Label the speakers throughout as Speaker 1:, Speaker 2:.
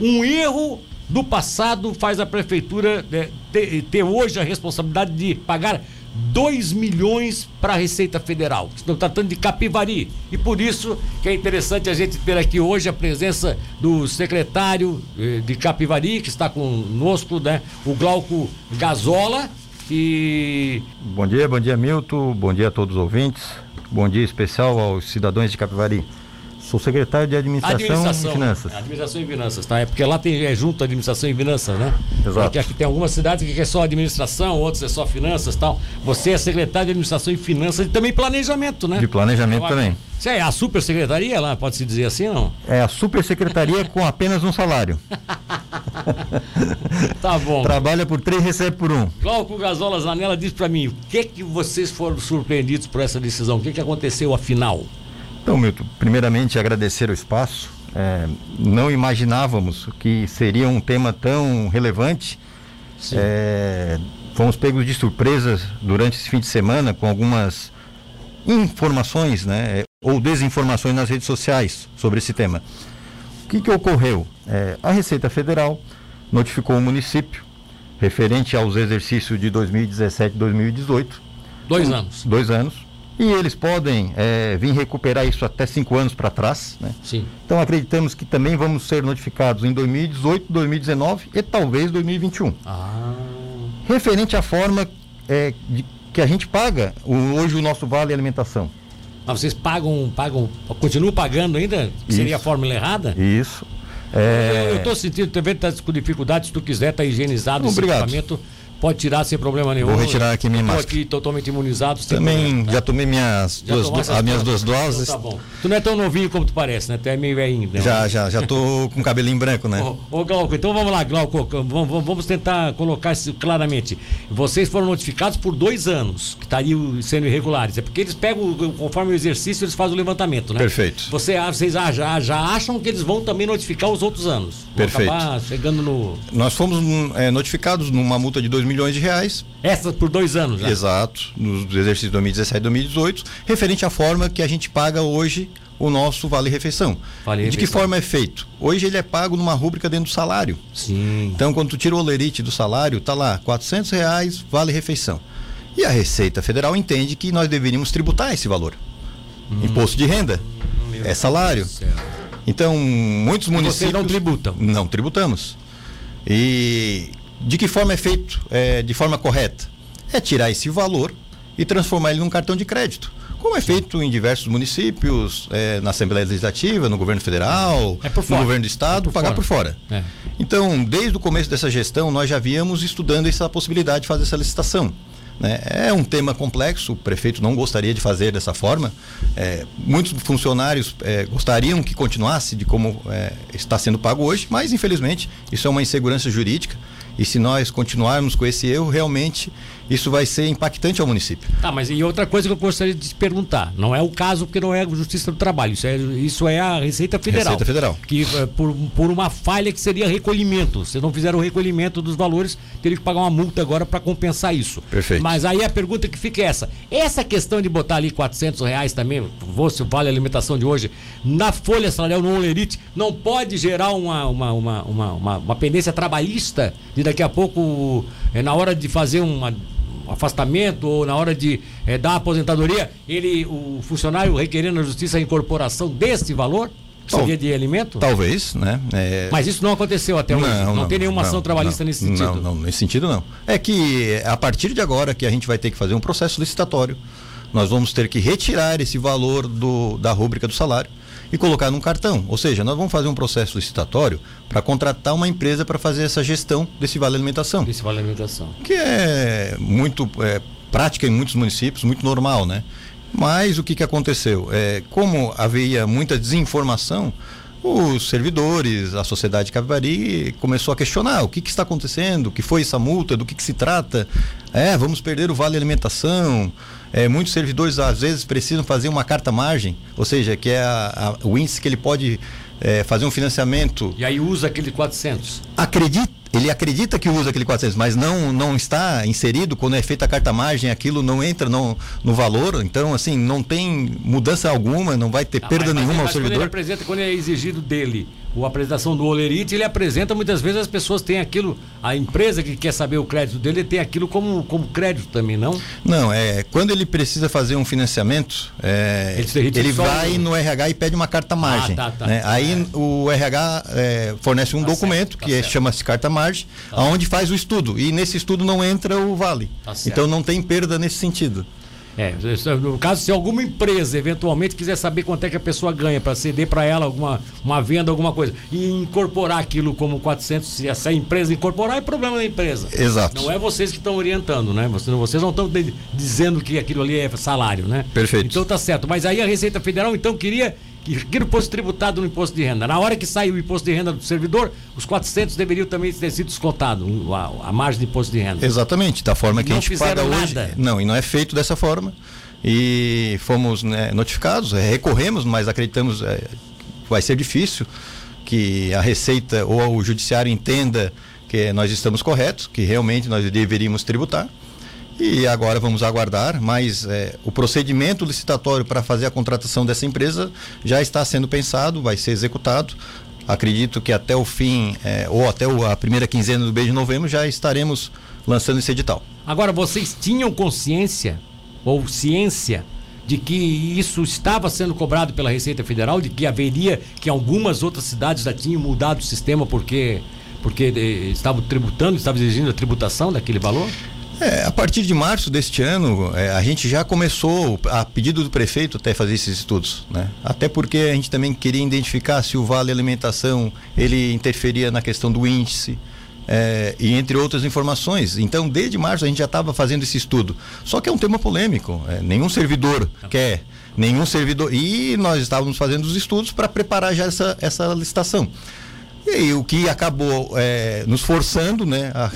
Speaker 1: Um erro do passado faz a prefeitura é, ter, ter hoje a responsabilidade de pagar 2 milhões para a Receita Federal. Estão tratando de Capivari. E por isso que é interessante a gente ter aqui hoje a presença do secretário eh, de Capivari, que está conosco, né? O Glauco Gazola. E.
Speaker 2: Bom dia, bom dia, Milton. Bom dia a todos os ouvintes. Bom dia especial aos cidadãos de Capivari. Sou secretário de Administração, administração e Finanças.
Speaker 1: Administração e Finanças, tá? É porque lá tem é junto Administração e Finanças, né?
Speaker 2: Exato.
Speaker 1: Porque aqui tem algumas cidades que é só administração, outras é só finanças tal. Você é secretário de Administração e Finanças e também planejamento, né?
Speaker 2: De planejamento também.
Speaker 1: Você é a super secretaria lá, pode se dizer assim, não?
Speaker 2: É a super secretaria com apenas um salário.
Speaker 1: tá bom.
Speaker 2: Trabalha por três, recebe por um.
Speaker 1: Glauco Gazola Zanella diz para mim, o que que vocês foram surpreendidos por essa decisão? O que que aconteceu afinal?
Speaker 2: Então, Milton, primeiramente agradecer o espaço. É, não imaginávamos que seria um tema tão relevante. É, fomos pegos de surpresa durante esse fim de semana com algumas informações, né, ou desinformações nas redes sociais sobre esse tema. O que, que ocorreu? É, a Receita Federal notificou o município referente aos exercícios de 2017 e 2018.
Speaker 1: Dois anos.
Speaker 2: Dois anos e eles podem é, vir recuperar isso até cinco anos para trás. Né?
Speaker 1: Sim.
Speaker 2: Então acreditamos que também vamos ser notificados em 2018, 2019 e talvez 2021.
Speaker 1: Ah.
Speaker 2: Referente à forma é, de, que a gente paga o, hoje o nosso vale alimentação.
Speaker 1: Ah, vocês pagam, pagam, continuam pagando ainda? Seria a fórmula errada?
Speaker 2: Isso.
Speaker 1: É... Eu estou sentindo, também está com dificuldade, se tu quiser, tá higienizado
Speaker 2: Obrigado.
Speaker 1: esse equipamento Pode tirar sem problema nenhum.
Speaker 2: Vou retirar aqui minha máscara.
Speaker 1: aqui totalmente imunizado.
Speaker 2: Também já tomei minhas, já duas, do, as minhas duas doses. Então,
Speaker 1: tá bom. Tu não é tão novinho como tu parece, né? Tu é meio velhinho. Né?
Speaker 2: Já, já, já tô com cabelinho branco, né?
Speaker 1: Ô, ô Glauco, então vamos lá, Glauco, vamos, vamos tentar colocar isso claramente. Vocês foram notificados por dois anos que estariam sendo irregulares. É porque eles pegam, conforme o exercício, eles fazem o levantamento, né?
Speaker 2: Perfeito.
Speaker 1: Você, vocês ah, já, já acham que eles vão também notificar os outros anos? Vão
Speaker 2: Perfeito.
Speaker 1: acabar chegando no.
Speaker 2: Nós fomos é, notificados numa multa de 2 milhões de reais
Speaker 1: essas por dois anos,
Speaker 2: já. Exato, nos exercícios 2017 e 2018, referente à forma que a gente paga hoje o nosso Vale Refeição. Vale -refeição. De que forma é feito? Hoje ele é pago numa rúbrica dentro do salário.
Speaker 1: Sim.
Speaker 2: Então, quando tu tira o olerite do salário, tá lá, 400 reais Vale Refeição. E a Receita Federal entende que nós deveríamos tributar esse valor. Hum. Imposto de renda é salário. Então, muitos municípios. Vocês
Speaker 1: não tributam?
Speaker 2: Não tributamos. E de que forma é feito é, de forma correta? É tirar esse valor e transformar ele num cartão de crédito. Como é feito em diversos municípios, é, na Assembleia Legislativa, no governo federal,
Speaker 1: é
Speaker 2: no governo do estado, é por pagar fora. por fora.
Speaker 1: É.
Speaker 2: Então, desde o começo dessa gestão, nós já víamos estudando essa possibilidade de fazer essa licitação. Né? É um tema complexo, o prefeito não gostaria de fazer dessa forma. É, muitos funcionários é, gostariam que continuasse de como está sendo pago hoje, mas infelizmente isso é uma insegurança jurídica. E se nós continuarmos com esse erro, realmente isso vai ser impactante ao município.
Speaker 1: Tá, mas e outra coisa que eu gostaria de te perguntar, não é o caso porque não é a Justiça do Trabalho, isso é, isso é a Receita Federal.
Speaker 2: Receita Federal.
Speaker 1: Que eh, por, por uma falha que seria recolhimento, se não fizeram o recolhimento dos valores, teria que pagar uma multa agora para compensar isso.
Speaker 2: Perfeito.
Speaker 1: Mas aí a pergunta que fica é essa, essa questão de botar ali 400 reais também, se vale a alimentação de hoje, na folha salarial, no Olerite, não pode gerar uma, uma, uma, uma, uma, uma pendência trabalhista de daqui a pouco, é, na hora de fazer uma afastamento ou na hora de é, dar aposentadoria, ele, o funcionário requerendo na justiça a incorporação desse valor? Seria de alimento?
Speaker 2: Talvez, né?
Speaker 1: É... Mas isso não aconteceu até hoje. Não, não, não tem nenhuma não, ação trabalhista nesse sentido.
Speaker 2: Não, não, nesse sentido não. É que a partir de agora que a gente vai ter que fazer um processo licitatório, nós vamos ter que retirar esse valor do, da rúbrica do salário e colocar num cartão. Ou seja, nós vamos fazer um processo licitatório para contratar uma empresa para fazer essa gestão desse vale alimentação.
Speaker 1: Desse vale alimentação.
Speaker 2: Que é muito é, prática em muitos municípios, muito normal, né? Mas o que, que aconteceu? É, como havia muita desinformação, os servidores, a sociedade Capivari começou a questionar o que, que está acontecendo, o que foi essa multa, do que, que se trata. É, vamos perder o vale alimentação. É, muitos servidores às vezes precisam fazer uma carta margem, ou seja, que é a, a, o índice que ele pode é, fazer um financiamento.
Speaker 1: E aí usa aquele 400?
Speaker 2: Acredita, ele acredita que usa aquele 400, mas não, não está inserido. Quando é feita a carta margem, aquilo não entra no, no valor, então assim, não tem mudança alguma, não vai ter ah, perda mas, nenhuma mas, ao servidor. Quando
Speaker 1: ele apresenta, quando é exigido dele a apresentação do Olerite, ele apresenta muitas vezes as pessoas têm aquilo, a empresa que quer saber o crédito dele tem aquilo como, como crédito também, não?
Speaker 2: Não, é quando ele precisa fazer um financiamento, é, ele, ele vai no RH e pede uma carta margem. Ah, tá, tá, né? Aí o RH é, fornece um tá documento certo, tá que é, chama-se carta margem, tá. onde faz o estudo e nesse estudo não entra o vale. Tá então não tem perda nesse sentido.
Speaker 1: É, no caso, se alguma empresa eventualmente quiser saber quanto é que a pessoa ganha para ceder para ela alguma uma venda, alguma coisa, e incorporar aquilo como 400, se essa empresa incorporar, é problema da empresa.
Speaker 2: Exato.
Speaker 1: Não é vocês que estão orientando, né? Vocês, vocês não estão dizendo que aquilo ali é salário, né?
Speaker 2: Perfeito.
Speaker 1: Então tá certo. Mas aí a Receita Federal, então, queria que aquilo fosse tributado no imposto de renda. Na hora que saiu o imposto de renda do servidor, os 400 deveriam também ter sido descontados, a, a margem de imposto de renda.
Speaker 2: Exatamente, da forma que a gente paga nada. hoje. Não, e não é feito dessa forma. E fomos né, notificados, é, recorremos, mas acreditamos é, vai ser difícil que a Receita ou o Judiciário entenda que nós estamos corretos, que realmente nós deveríamos tributar. E agora vamos aguardar, mas é, o procedimento licitatório para fazer a contratação dessa empresa já está sendo pensado, vai ser executado. Acredito que até o fim, é, ou até a primeira quinzena do mês de novembro, já estaremos lançando esse edital.
Speaker 1: Agora, vocês tinham consciência ou ciência de que isso estava sendo cobrado pela Receita Federal, de que haveria que algumas outras cidades já tinham mudado o sistema porque porque eh, estavam tributando, estavam exigindo a tributação daquele valor?
Speaker 2: É, a partir de março deste ano, é, a gente já começou, a pedido do prefeito, até fazer esses estudos, né? Até porque a gente também queria identificar se o vale alimentação ele interferia na questão do índice. É, e entre outras informações. Então, desde março a gente já estava fazendo esse estudo. Só que é um tema polêmico. É, nenhum servidor quer, nenhum servidor. E nós estávamos fazendo os estudos para preparar já essa, essa licitação. E aí, o que acabou é, nos forçando, né? A,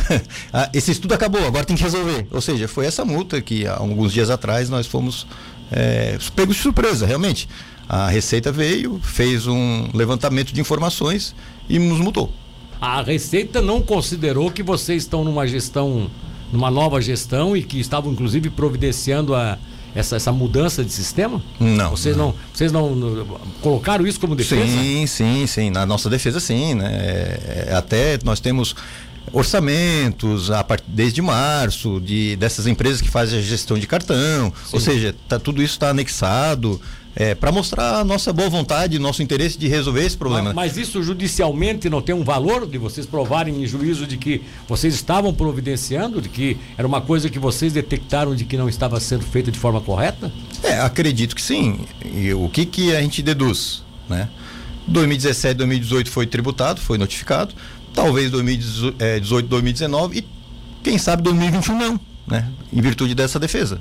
Speaker 2: a, esse estudo acabou, agora tem que resolver. Ou seja, foi essa multa que há alguns dias atrás nós fomos é, pegos de surpresa, realmente. A Receita veio, fez um levantamento de informações e nos mudou.
Speaker 1: A Receita não considerou que vocês estão numa gestão, numa nova gestão e que estavam inclusive providenciando a essa, essa mudança de sistema?
Speaker 2: Não.
Speaker 1: Vocês não, não vocês não, não, colocaram isso como defesa?
Speaker 2: Sim, sim, sim. Na nossa defesa, sim. Né? É, é até nós temos orçamentos a part... desde março de dessas empresas que fazem a gestão de cartão, sim. ou seja, tá, tudo isso está anexado é, para mostrar a nossa boa vontade, nosso interesse de resolver esse problema.
Speaker 1: Mas, mas, isso judicialmente não tem um valor de vocês provarem em juízo de que vocês estavam providenciando, de que era uma coisa que vocês detectaram de que não estava sendo feita de forma correta?
Speaker 2: É, acredito que sim. E o que, que a gente deduz? Né? 2017, 2018 foi tributado, foi notificado. Talvez 2018, 2019 e quem sabe 2021 não, né? Em virtude dessa defesa.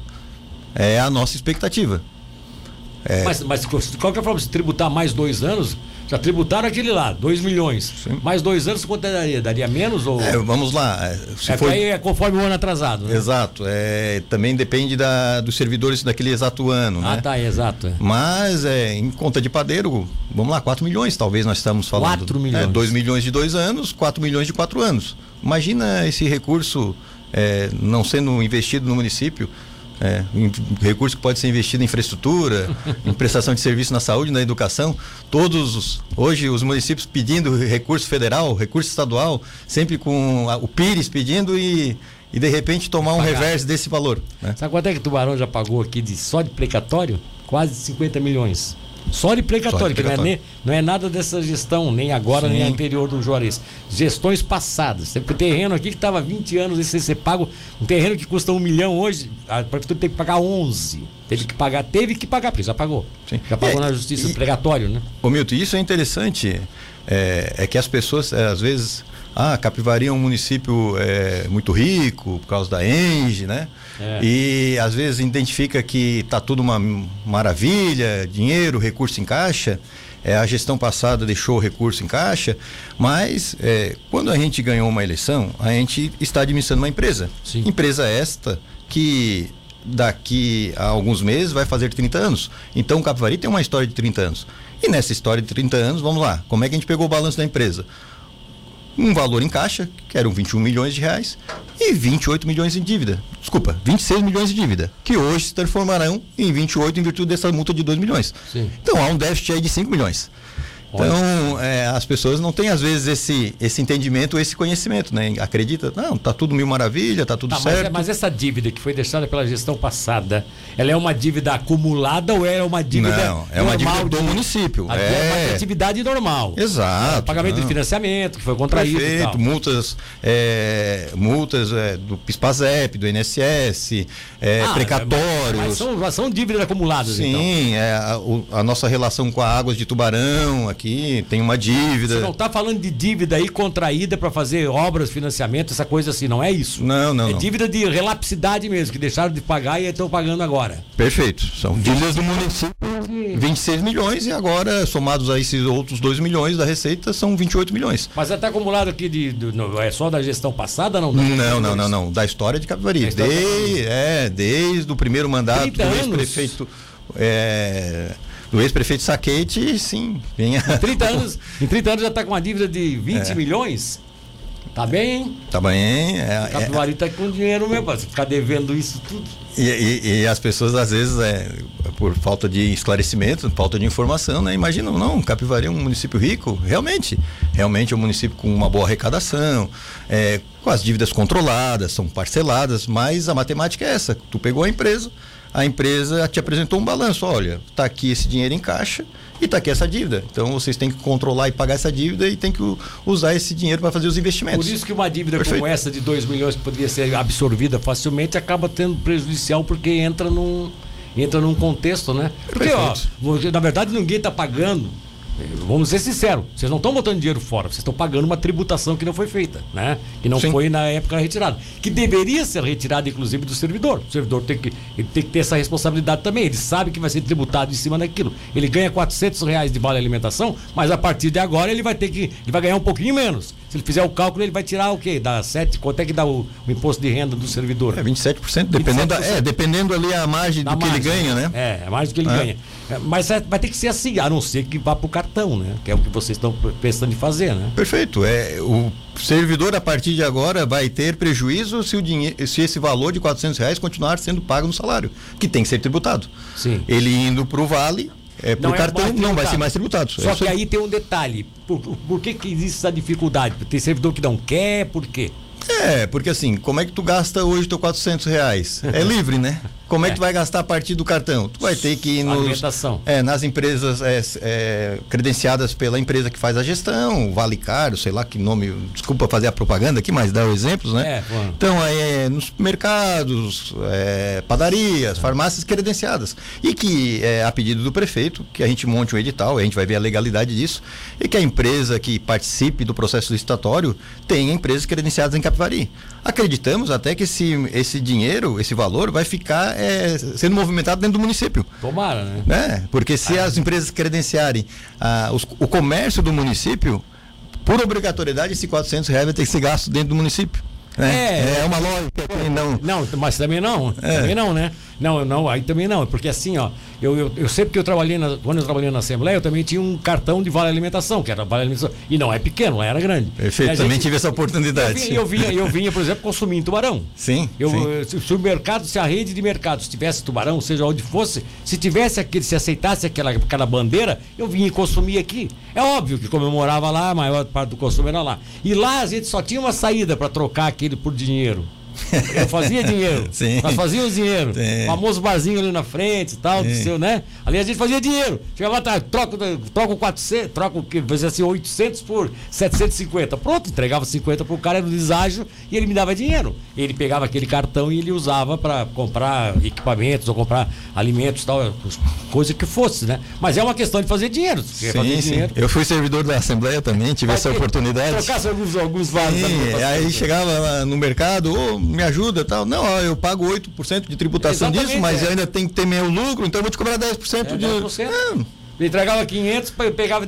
Speaker 2: É a nossa expectativa.
Speaker 1: É... Mas, mas de qualquer forma, se tributar mais dois anos, já tributaram aquele lá, 2 milhões. Sim. Mais dois anos, quanto daria? Daria menos? Ou...
Speaker 2: É, vamos lá.
Speaker 1: É, se é, for... aí é conforme o ano atrasado. Né?
Speaker 2: Exato. É, também depende da, dos servidores daquele exato ano.
Speaker 1: Ah,
Speaker 2: né?
Speaker 1: tá, exato. É.
Speaker 2: Mas é, em conta de padeiro, vamos lá, 4 milhões, talvez nós estamos falando.
Speaker 1: 4 milhões.
Speaker 2: 2 milhões de dois anos, 4 milhões de quatro anos. Imagina esse recurso não sendo investido no município é, recurso que pode ser investido em infraestrutura, em prestação de serviço na saúde, na educação. Todos os, hoje os municípios pedindo recurso federal, recurso estadual, sempre com a, o Pires pedindo e, e de repente tomar um reverso desse valor.
Speaker 1: Né? Sabe quanto é que o Tubarão já pagou aqui de só de precatório? Quase 50 milhões. Só de precatório, que não é, nem, não é nada dessa gestão, nem agora, Sim. nem anterior do Juarez. Gestões passadas. Porque o terreno aqui que estava 20 anos e você paga um terreno que custa um milhão hoje, a prefeitura tem que pagar 11. Teve que pagar, teve que pagar, porque já pagou. Sim. Já pagou é, na justiça, e, pregatório, né?
Speaker 2: Ô Milton, isso é interessante, é, é que as pessoas, é, às vezes, ah, Capivari é um município é, muito rico por causa da Enge, né? É. E às vezes identifica que está tudo uma maravilha, dinheiro, recurso em caixa. É, a gestão passada deixou o recurso em caixa, mas é, quando a gente ganhou uma eleição, a gente está administrando uma empresa. Sim. Empresa esta que daqui a alguns meses vai fazer 30 anos. Então o Capivari tem uma história de 30 anos. E nessa história de 30 anos, vamos lá, como é que a gente pegou o balanço da empresa? Um valor em caixa, que eram 21 milhões de reais, e 28 milhões em dívida. Desculpa, 26 milhões de dívida, que hoje se transformarão em 28 em virtude dessa multa de 2 milhões. Sim. Então há um déficit aí de 5 milhões. Então, é, as pessoas não têm, às vezes, esse, esse entendimento, esse conhecimento, né? Acredita, não, tá tudo mil maravilha, tá tudo tá, certo.
Speaker 1: Mas, mas, essa dívida que foi deixada pela gestão passada, ela é uma dívida acumulada ou é uma dívida
Speaker 2: Não, é uma dívida do de, município.
Speaker 1: É, é uma atividade normal.
Speaker 2: Exato. É,
Speaker 1: pagamento não. de financiamento que foi contraído
Speaker 2: Perfeito, multas, é, multas é, do PISPAZEP, do INSS, é, ah, precatórios. Mas
Speaker 1: são, são dívidas acumuladas,
Speaker 2: Sim,
Speaker 1: então.
Speaker 2: é, a, a nossa relação com a Águas de Tubarão aqui aqui, tem uma dívida. Você
Speaker 1: não está falando de dívida aí contraída para fazer obras, financiamento, essa coisa assim, não é isso?
Speaker 2: Não, não.
Speaker 1: É
Speaker 2: não.
Speaker 1: dívida de relapsidade mesmo, que deixaram de pagar e estão pagando agora.
Speaker 2: Perfeito. São dívidas do município. 26 milhões e agora, somados a esses outros 2 milhões da Receita, são 28 milhões.
Speaker 1: Mas está acumulado aqui de, de, de, é só da gestão passada, não?
Speaker 2: Não, não, não, não. Da história de Capivari. Desde, é, desde o primeiro mandato do ex-prefeito. É, do ex-prefeito Saquete, sim. Vinha...
Speaker 1: Em 30 anos, em 30 anos já está com uma dívida de 20 é. milhões. Tá bem, hein?
Speaker 2: Tá bem. É,
Speaker 1: o Capivari é, tá com dinheiro mesmo, para ficar devendo isso tudo.
Speaker 2: E, e, e, as pessoas, às vezes, é, por falta de esclarecimento, falta de informação, né? Imaginam, não, Capivari é um município rico. Realmente. Realmente é um município com uma boa arrecadação, é, com as dívidas controladas, são parceladas, mas a matemática é essa. Tu pegou a empresa, a empresa te apresentou um balanço, olha, está aqui esse dinheiro em caixa e está aqui essa dívida. Então vocês têm que controlar e pagar essa dívida e tem que usar esse dinheiro para fazer os investimentos.
Speaker 1: Por isso que uma dívida Perfeito. como essa de 2 milhões que poderia ser absorvida facilmente acaba tendo prejudicial porque entra num entra num contexto, né? Porque ó, na verdade ninguém está pagando Vamos ser sinceros, vocês não estão botando dinheiro fora, vocês estão pagando uma tributação que não foi feita, né? Que não Sim. foi na época retirada. Que deveria ser retirada, inclusive, do servidor. O servidor tem que, ele tem que ter essa responsabilidade também. Ele sabe que vai ser tributado em cima daquilo. Ele ganha 400 reais de vale alimentação, mas a partir de agora ele vai ter que. Ele vai ganhar um pouquinho menos. Se ele fizer o cálculo, ele vai tirar o quê? Dá 7, quanto é que dá o, o imposto de renda do servidor?
Speaker 2: É 27%, dependendo, 27%. Da, é, dependendo ali a margem da do margem, que ele ganha, né?
Speaker 1: É, a margem do que ele é. ganha. É, mas é, vai ter que ser assim, a não ser que vá para o cartão, né? Que é o que vocês estão pensando em fazer, né?
Speaker 2: Perfeito. É, o servidor, a partir de agora, vai ter prejuízo se, o dinheiro, se esse valor de 400 reais continuar sendo pago no salário, que tem que ser tributado.
Speaker 1: Sim.
Speaker 2: Ele indo para o Vale, é, por não é cartão não vai ser mais tributado.
Speaker 1: Só é que aí tem um detalhe. Por, por que, que existe essa dificuldade? Tem servidor que não quer, por quê?
Speaker 2: É, porque assim, como é que tu gasta hoje teu 400 reais? É livre, né? Como é, que tu vai gastar a partir do cartão? Tu vai ter que ir nos, é, nas empresas é, é, credenciadas pela empresa que faz a gestão, Vale Caro, sei lá que nome, desculpa fazer a propaganda aqui, mas dá exemplos, né? É, então, é, nos mercados, é, padarias, farmácias credenciadas. E que, é, a pedido do prefeito, que a gente monte um edital, a gente vai ver a legalidade disso, e que a empresa que participe do processo licitatório tenha empresas credenciadas em Capivari. Acreditamos até que esse, esse dinheiro, esse valor, vai ficar é, sendo movimentado dentro do município.
Speaker 1: Tomara, né?
Speaker 2: né? Porque se ah, as empresas credenciarem ah, os, o comércio do município, por obrigatoriedade, esse 400 reais vai ter que ser gasto dentro do município.
Speaker 1: É, é uma lógica não. Não, mas também não. É. Também não, né? Não, não, aí também não, porque assim, ó, eu, eu, eu sempre que eu trabalhei, na, quando eu trabalhei na Assembleia, eu também tinha um cartão de vale alimentação, que era vale alimentação. E não é pequeno, era grande.
Speaker 2: Perfeito, também tive essa oportunidade.
Speaker 1: Eu vinha, eu vinha, eu vinha, por exemplo, consumir em tubarão.
Speaker 2: Sim.
Speaker 1: Eu,
Speaker 2: sim.
Speaker 1: Se o mercado, se a rede de mercados tivesse tubarão, seja onde fosse, se tivesse aquele, se aceitasse aquela, aquela bandeira, eu vinha consumir aqui. É óbvio que como eu morava lá, a maior parte do consumo era lá. E lá a gente só tinha uma saída para trocar aquele por dinheiro. Eu fazia dinheiro.
Speaker 2: Sim.
Speaker 1: Nós fazíamos dinheiro. Sim. O famoso barzinho ali na frente e tal, do seu, né? Ali a gente fazia dinheiro. Chegava lá, tá, troca, troca o 400, troca o que? Fazia assim, 800 por 750. Pronto, entregava 50 pro cara no deságio e ele me dava dinheiro. Ele pegava aquele cartão e ele usava para comprar equipamentos ou comprar alimentos tal, coisa que fosse, né? Mas é uma questão de fazer dinheiro.
Speaker 2: Sim, fazer sim. Dinheiro. Eu fui servidor da Assembleia também, tive essa oportunidade.
Speaker 1: Trocasse alguns, alguns vasos.
Speaker 2: Sim, aí chegava no mercado, oh, me ajuda tal. Não, ó, eu pago 8% de tributação Exatamente, disso, mas é. ainda tem que ter meu lucro, então eu vou te cobrar 10% é, de. 10%.
Speaker 1: É. Ele entregava 500, pegava,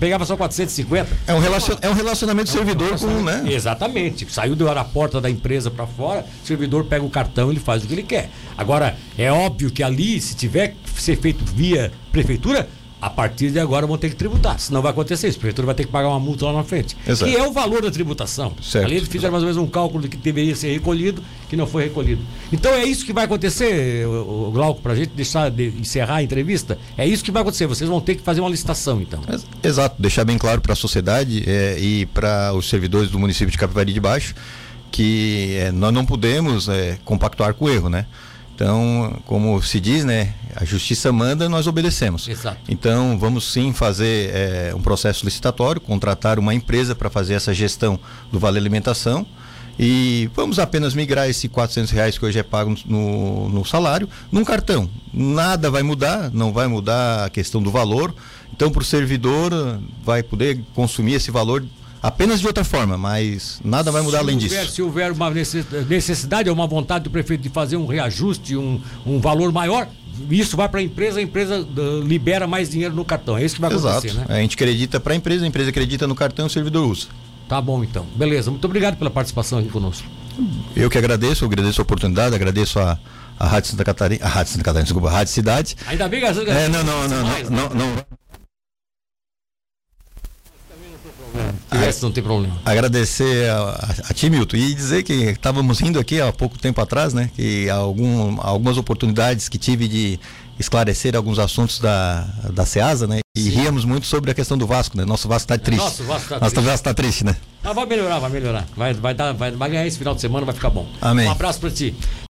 Speaker 1: pegava só 450.
Speaker 2: É um, relacion, é um relacionamento é um servidor relacionamento,
Speaker 1: com, né? Exatamente. Saiu da porta da empresa para fora, o servidor pega o cartão e ele faz o que ele quer. Agora, é óbvio que ali, se tiver que ser feito via prefeitura, a partir de agora vão ter que tributar. Senão vai acontecer isso. A prefeitura vai ter que pagar uma multa lá na frente.
Speaker 2: Exato.
Speaker 1: Que é o valor da tributação.
Speaker 2: Certo.
Speaker 1: Ali eles fizeram mais ou menos um cálculo de que deveria ser recolhido, que não foi recolhido. Então é isso que vai acontecer, o, o Glauco, para a gente deixar de encerrar a entrevista. É isso que vai acontecer. Vocês vão ter que fazer uma licitação, então.
Speaker 2: Exato, deixar bem claro para a sociedade é, e para os servidores do município de Capivari de Baixo que é, nós não podemos é, compactuar com o erro, né? Então, como se diz, né, a justiça manda, nós obedecemos.
Speaker 1: Exato.
Speaker 2: Então, vamos sim fazer é, um processo licitatório, contratar uma empresa para fazer essa gestão do Vale Alimentação e vamos apenas migrar esse 400 reais que hoje é pago no, no salário num cartão. Nada vai mudar, não vai mudar a questão do valor. Então, para o servidor, vai poder consumir esse valor apenas de outra forma, mas nada vai mudar
Speaker 1: se
Speaker 2: além
Speaker 1: houver,
Speaker 2: disso.
Speaker 1: Se houver uma necessidade ou uma vontade do prefeito de fazer um reajuste, um, um valor maior, isso vai para a empresa, a empresa uh, libera mais dinheiro no cartão. É isso que vai
Speaker 2: Exato.
Speaker 1: acontecer, né?
Speaker 2: A gente acredita para a empresa, a empresa acredita no cartão, o servidor usa.
Speaker 1: Tá bom, então. Beleza. Muito obrigado pela participação aqui conosco.
Speaker 2: Eu que agradeço, eu agradeço a oportunidade, agradeço a, a Rádio Santa Catarina, a Rádio Santa Catarina, desculpa, a Rádio Cidade.
Speaker 1: Ainda bem que as
Speaker 2: É, não, não, não, não,
Speaker 1: né?
Speaker 2: não, não.
Speaker 1: Esse não tem problema.
Speaker 2: agradecer a, a, ti, Milton, e dizer que estávamos rindo aqui há pouco tempo atrás, né? Que algum, algumas oportunidades que tive de esclarecer alguns assuntos da, da SEASA, né? E ríamos muito sobre a questão do Vasco, né? Nosso Vasco está triste.
Speaker 1: Nosso Vasco tá
Speaker 2: Nosso
Speaker 1: triste.
Speaker 2: Vasco está triste, né?
Speaker 1: Mas vai melhorar, vai melhorar. Vai, vai, dar, vai, vai ganhar esse final de semana, vai ficar bom.
Speaker 2: Amém.
Speaker 1: Um abraço para ti.